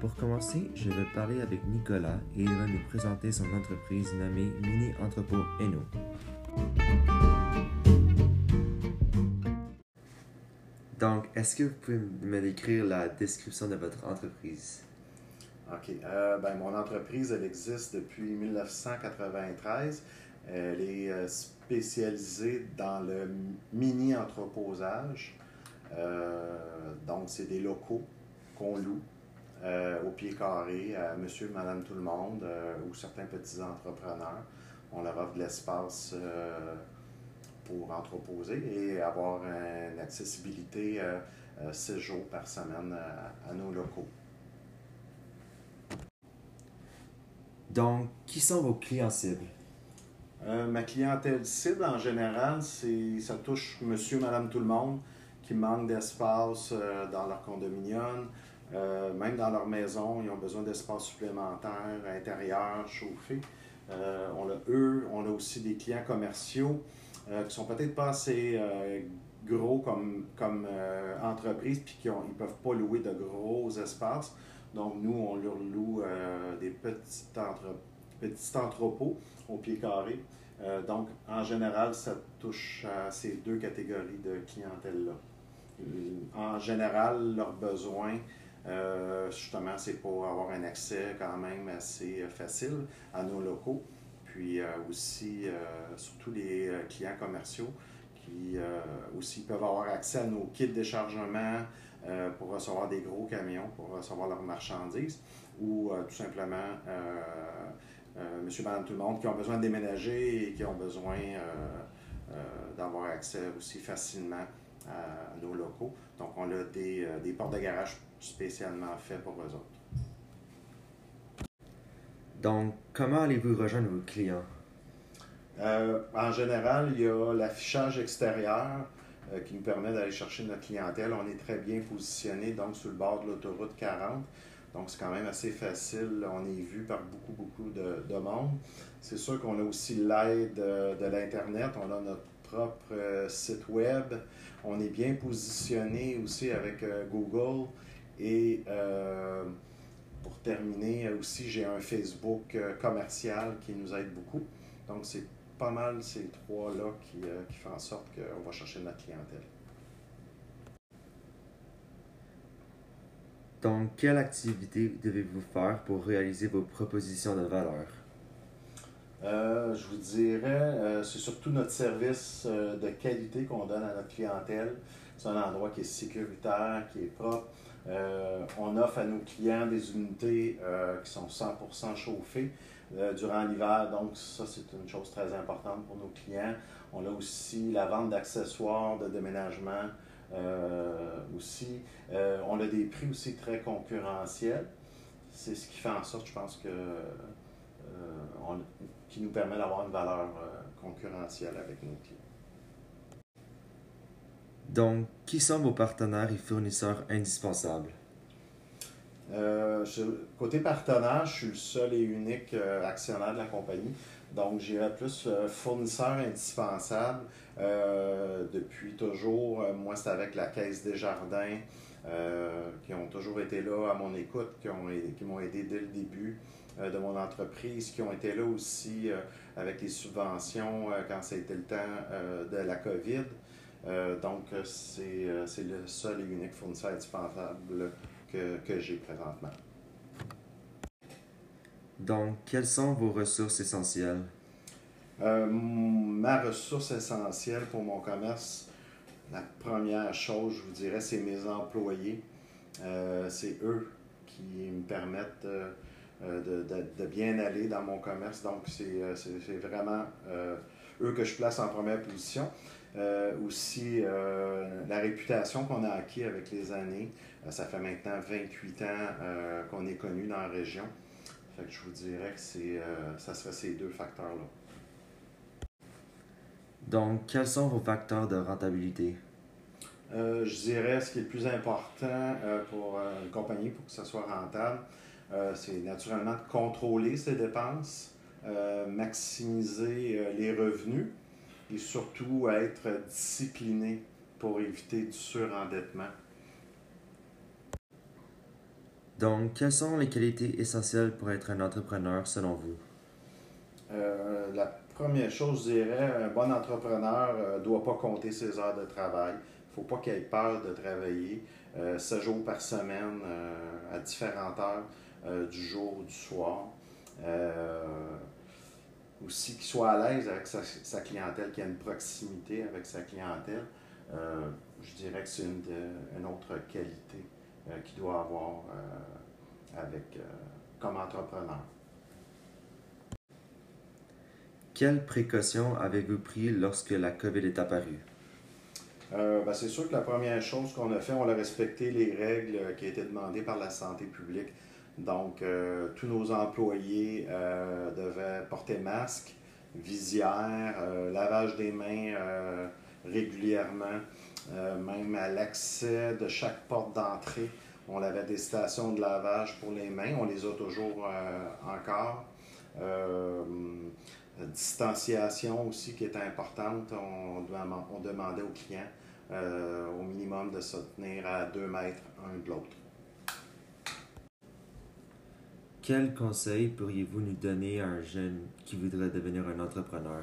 Pour commencer, je vais parler avec Nicolas et il va nous présenter son entreprise nommée Mini Entrepôt Eno. Donc, est-ce que vous pouvez me décrire la description de votre entreprise? OK. Euh, ben, mon entreprise, elle existe depuis 1993. Elle est euh, spécialisée dans le mini-entreposage. Euh, donc, c'est des locaux qu'on loue au pied carré à monsieur, madame, tout le monde ou certains petits entrepreneurs. On leur offre de l'espace pour entreposer et avoir une accessibilité 6 jours par semaine à nos locaux. Donc, qui sont vos clients cibles? Euh, ma clientèle cible, en général, c'est ça touche monsieur, madame, tout le monde qui manque d'espace euh, dans leur condominium, euh, même dans leur maison, ils ont besoin d'espace supplémentaire, intérieur, chauffé. on a eux, on a aussi des clients commerciaux qui sont peut-être pas assez gros comme, comme entreprise, puis qui ne peuvent pas louer de gros espaces. Donc, nous, on leur loue euh, des petits, petits entrepôts au pied carré. Euh, donc, en général, ça touche à ces deux catégories de clientèle-là. En général, leurs besoins, euh, justement, c'est pour avoir un accès quand même assez facile à nos locaux. Puis aussi, surtout les clients commerciaux qui aussi peuvent avoir accès à nos kits de déchargement, euh, pour recevoir des gros camions, pour recevoir leurs marchandises, ou euh, tout simplement euh, monsieur, madame, tout le monde qui ont besoin de déménager et qui ont besoin d'avoir accès aussi facilement à nos locaux. Donc, on a des, des portes de garage spécialement faites pour eux autres. Donc, comment allez-vous rejoindre vos clients? en général, il y a l'affichage extérieur euh, qui nous permet d'aller chercher notre clientèle. On est très bien positionné donc sur le bord de l'autoroute 40. Donc, c'est quand même assez facile. On est vu par beaucoup, beaucoup de, monde. C'est sûr qu'on a aussi l'aide de, l'Internet. On a notre propre euh, site web. On est bien positionné aussi avec euh, Google. Et pour terminer, aussi, j'ai un Facebook commercial qui nous aide beaucoup. Donc, c'est pas mal ces trois-là qui, euh, qui font en sorte qu'on va chercher notre clientèle. Donc, quelle activité devez-vous faire pour réaliser vos propositions de valeur? Euh, je vous dirais, euh, c'est surtout notre service de qualité qu'on donne à notre clientèle. C'est un endroit qui est sécuritaire, qui est propre. On offre à nos clients des unités qui sont 100% chauffées. Euh, durant l'hiver. Donc, ça, c'est une chose très importante pour nos clients. On a aussi la vente d'accessoires de déménagement euh, aussi. Euh, on a des prix aussi très concurrentiels. C'est ce qui fait en sorte, je pense, que nous permet d'avoir une valeur concurrentielle avec nos clients. Donc, qui sont vos partenaires et fournisseurs indispensables? Euh, côté partenaire, je suis le seul et unique euh, actionnaire de la compagnie. Donc, j'irai plus euh, fournisseur indispensable. depuis toujours, moi, c'est avec la Caisse des Jardins, qui ont toujours été là à mon écoute, qui, ont, qui m'ont aidé dès le début de mon entreprise, qui ont été là aussi avec les subventions quand été le temps de la COVID. Donc, c'est, c'est le seul et unique fournisseur indispensable que, j'ai présentement. Donc, quelles sont vos ressources essentielles? Euh, ma ressource essentielle pour mon commerce, la première chose, je vous dirais, c'est mes employés. Euh, c'est eux qui me permettent euh, de, de, bien aller dans mon commerce. Donc, c'est vraiment eux que je place en première position. Euh, aussi, euh, la réputation qu'on a acquis avec les années. Euh, ça fait maintenant 28 ans qu'on est connu dans la région. Fait que je vous dirais que c'est, ça serait ces deux facteurs-là. Donc, quels sont vos facteurs de rentabilité? je dirais ce qui est le plus important pour une compagnie pour que ça soit rentable, c'est naturellement de contrôler ses dépenses, maximiser les revenus, et surtout être discipliné pour éviter du surendettement. Donc, quelles sont les qualités essentielles pour être un entrepreneur selon vous? Euh, la première chose, je dirais, un bon entrepreneur ne doit pas compter ses heures de travail. Il ne faut pas qu'il ait peur de travailler euh, 7 jours par semaine à différentes heures du jour ou du soir. Aussi qu'il soit à l'aise avec sa, sa clientèle, qu'il ait une proximité avec sa clientèle. je dirais que c'est une, une, autre qualité euh, qu'il doit avoir euh, avec, euh, comme entrepreneur. Quelles précautions avez-vous prises lorsque la COVID est apparue? Ben, c'est sûr que la première chose qu'on a fait, on a respecté les règles qui étaient demandées par la santé publique. Donc, tous nos employés devaient porter masque, visière, lavage des mains régulièrement. Euh, même à l'accès de chaque porte d'entrée, on avait des stations de lavage pour les mains. On les a toujours euh, encore. Euh, distanciation aussi qui est importante. On, on demandait aux clients au minimum de se tenir à deux mètres un de l'autre. Quel conseil pourriez-vous nous donner à un jeune qui voudrait devenir un entrepreneur?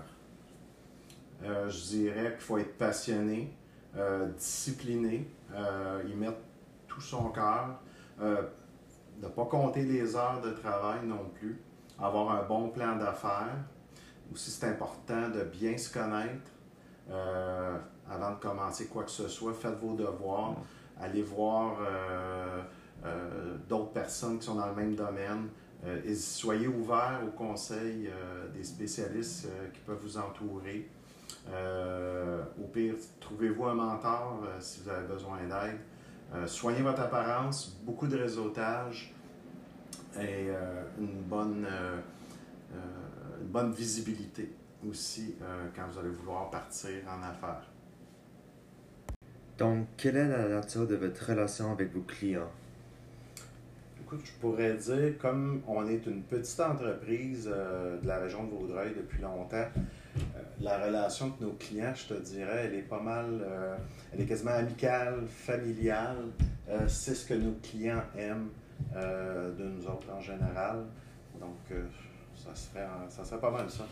je dirais qu'il faut être passionné, euh, discipliné, euh, y mettre tout son cœur, euh, ne pas compter les heures de travail non plus, avoir un bon plan d'affaires. Aussi, c'est important de bien se connaître avant de commencer quoi que ce soit. Faites vos devoirs, allez voir d'autres personnes qui sont dans le même domaine. et soyez ouverts aux conseils des spécialistes qui peuvent vous entourer. Euh, au pire, trouvez-vous un mentor euh, si vous avez besoin d'aide. Euh, soignez votre apparence, beaucoup de réseautage et une, bonne, une bonne visibilité aussi quand vous allez vouloir partir en affaires. Donc, quelle est la nature de votre relation avec vos clients? Écoute, je pourrais dire, comme on est une petite entreprise de la région de Vaudreuil depuis longtemps, euh, la relation avec nos clients, je te dirais, elle est pas mal, euh, elle est quasiment amicale, familiale. Euh, c'est ce que nos clients aiment de nous autres en général. Donc, ça, serait, ça serait pas mal ça.